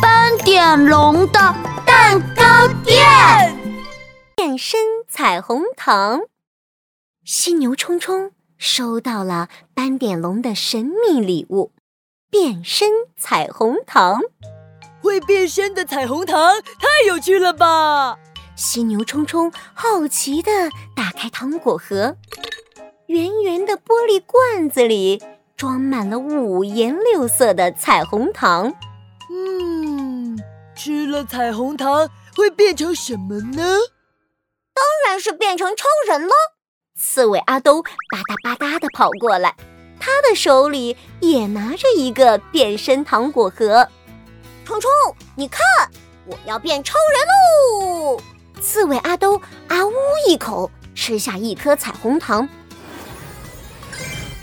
斑点龙的蛋糕店，变身彩虹糖。犀牛冲冲收到了斑点龙的神秘礼物——变身彩虹糖。会变身的彩虹糖太有趣了吧！犀牛冲冲好奇地打开糖果盒，圆圆的玻璃罐子里装满了五颜六色的彩虹糖。嗯，吃了彩虹糖会变成什么呢？当然是变成超人了！刺猬阿兜吧嗒吧嗒地跑过来，他的手里也拿着一个变身糖果盒。冲冲，你看，我要变超人喽！刺猬阿兜啊呜一口吃下一颗彩虹糖，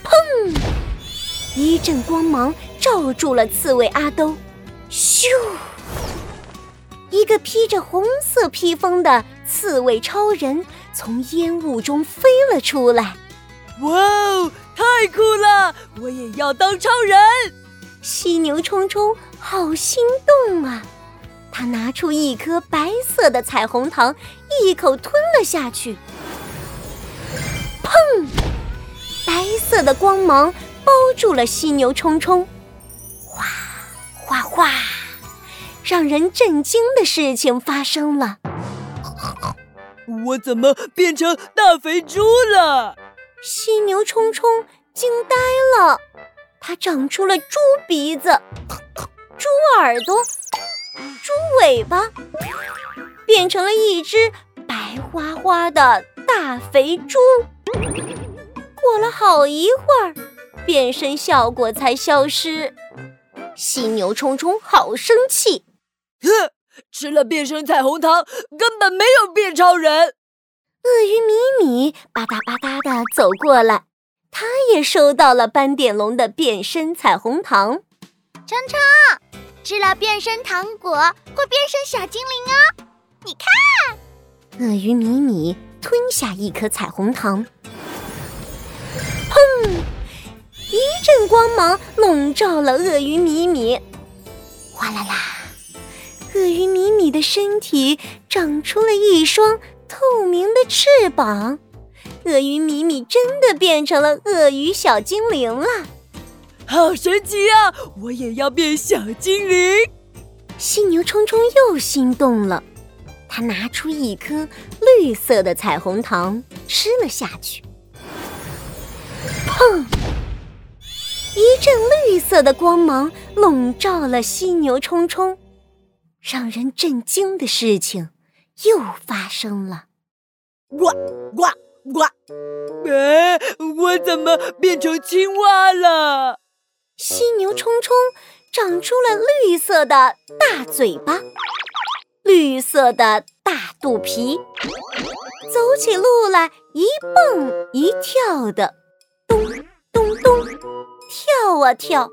砰！一阵光芒罩住了刺猬阿兜，咻！一个披着红色披风的刺猬超人从烟雾中飞了出来。哇哦，太酷了！我也要当超人！犀牛冲冲好心动啊！他拿出一颗白色的彩虹糖，一口吞了下去。砰！白色的光芒包住了犀牛冲冲。哗哗哗！让人震惊的事情发生了。我怎么变成大肥猪了？犀牛冲冲惊呆了。它长出了猪鼻子、猪耳朵。猪尾巴变成了一只白花花的大肥猪。过了好一会儿，变身效果才消失。犀牛冲冲好生气，哼！吃了变身彩虹糖，根本没有变超人。鳄鱼米米吧嗒吧嗒的走过来，他也收到了斑点龙的变身彩虹糖。冲冲。吃了变身糖果会变身小精灵哦，你看。鳄鱼米米吞下一颗彩虹糖，光芒笼罩了鳄鱼米米，哗啦啦！鳄鱼米米的身体长出了一双透明的翅膀，鳄鱼米米真的变成了鳄鱼小精灵了。好神奇啊！我也要变小精灵。犀牛冲冲又心动了，他拿出一颗绿色的彩虹糖吃了下去。砰！一阵绿色的光芒笼罩了犀牛冲冲，让人震惊的事情又发生了。呱呱呱！哎，我怎么变成青蛙了？犀牛冲冲长出了绿色的大嘴巴，绿色的大肚皮，走起路来一蹦一跳的，咚咚咚，跳跳，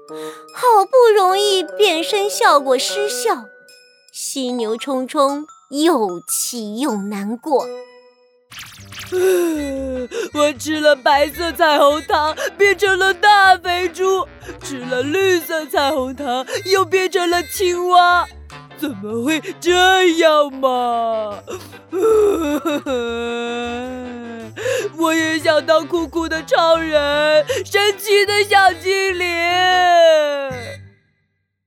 好不容易变身效果失效，犀牛冲冲又气又难过。我吃了白色彩虹糖，变成了大肥猪；吃了绿色彩虹糖，又变成了青蛙。怎么会这样嘛？我也想当酷酷的超人，神奇的小精灵。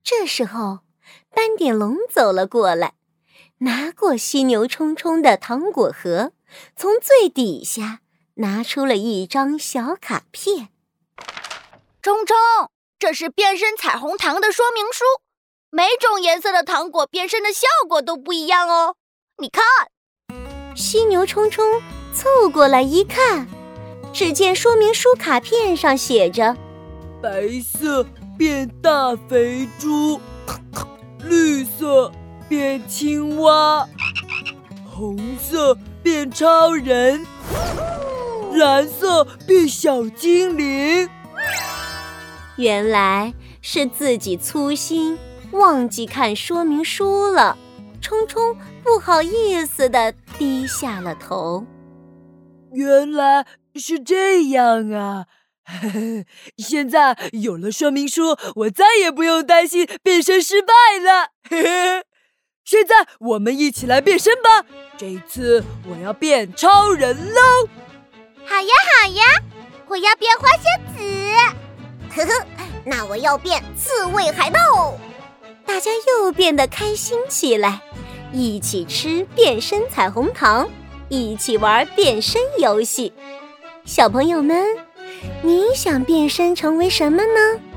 这时候，斑点龙走了过来，拿过犀牛冲冲的糖果盒。从最底下拿出了一张小卡片。冲冲，这是变身彩虹糖的说明书，每种颜色的糖果变身的效果都不一样哦。你看，犀牛冲冲凑过来一看，只见说明书卡片上写着：白色变大肥猪，绿色变青蛙，红色。变超人，蓝色变小精灵。原来是自己粗心，忘记看说明书了。冲冲不好意思的低下了头。原来是这样啊！现在有了说明书，我再也不用担心变身失败了。嘿嘿，现在我们一起来变身吧！这次我要变超人喽！好呀好呀，我要变花仙子。呵呵，那我要变刺猬海盗。大家又变得开心起来，一起吃变身彩虹糖，一起玩变身游戏。小朋友们。你想变身成为什么呢？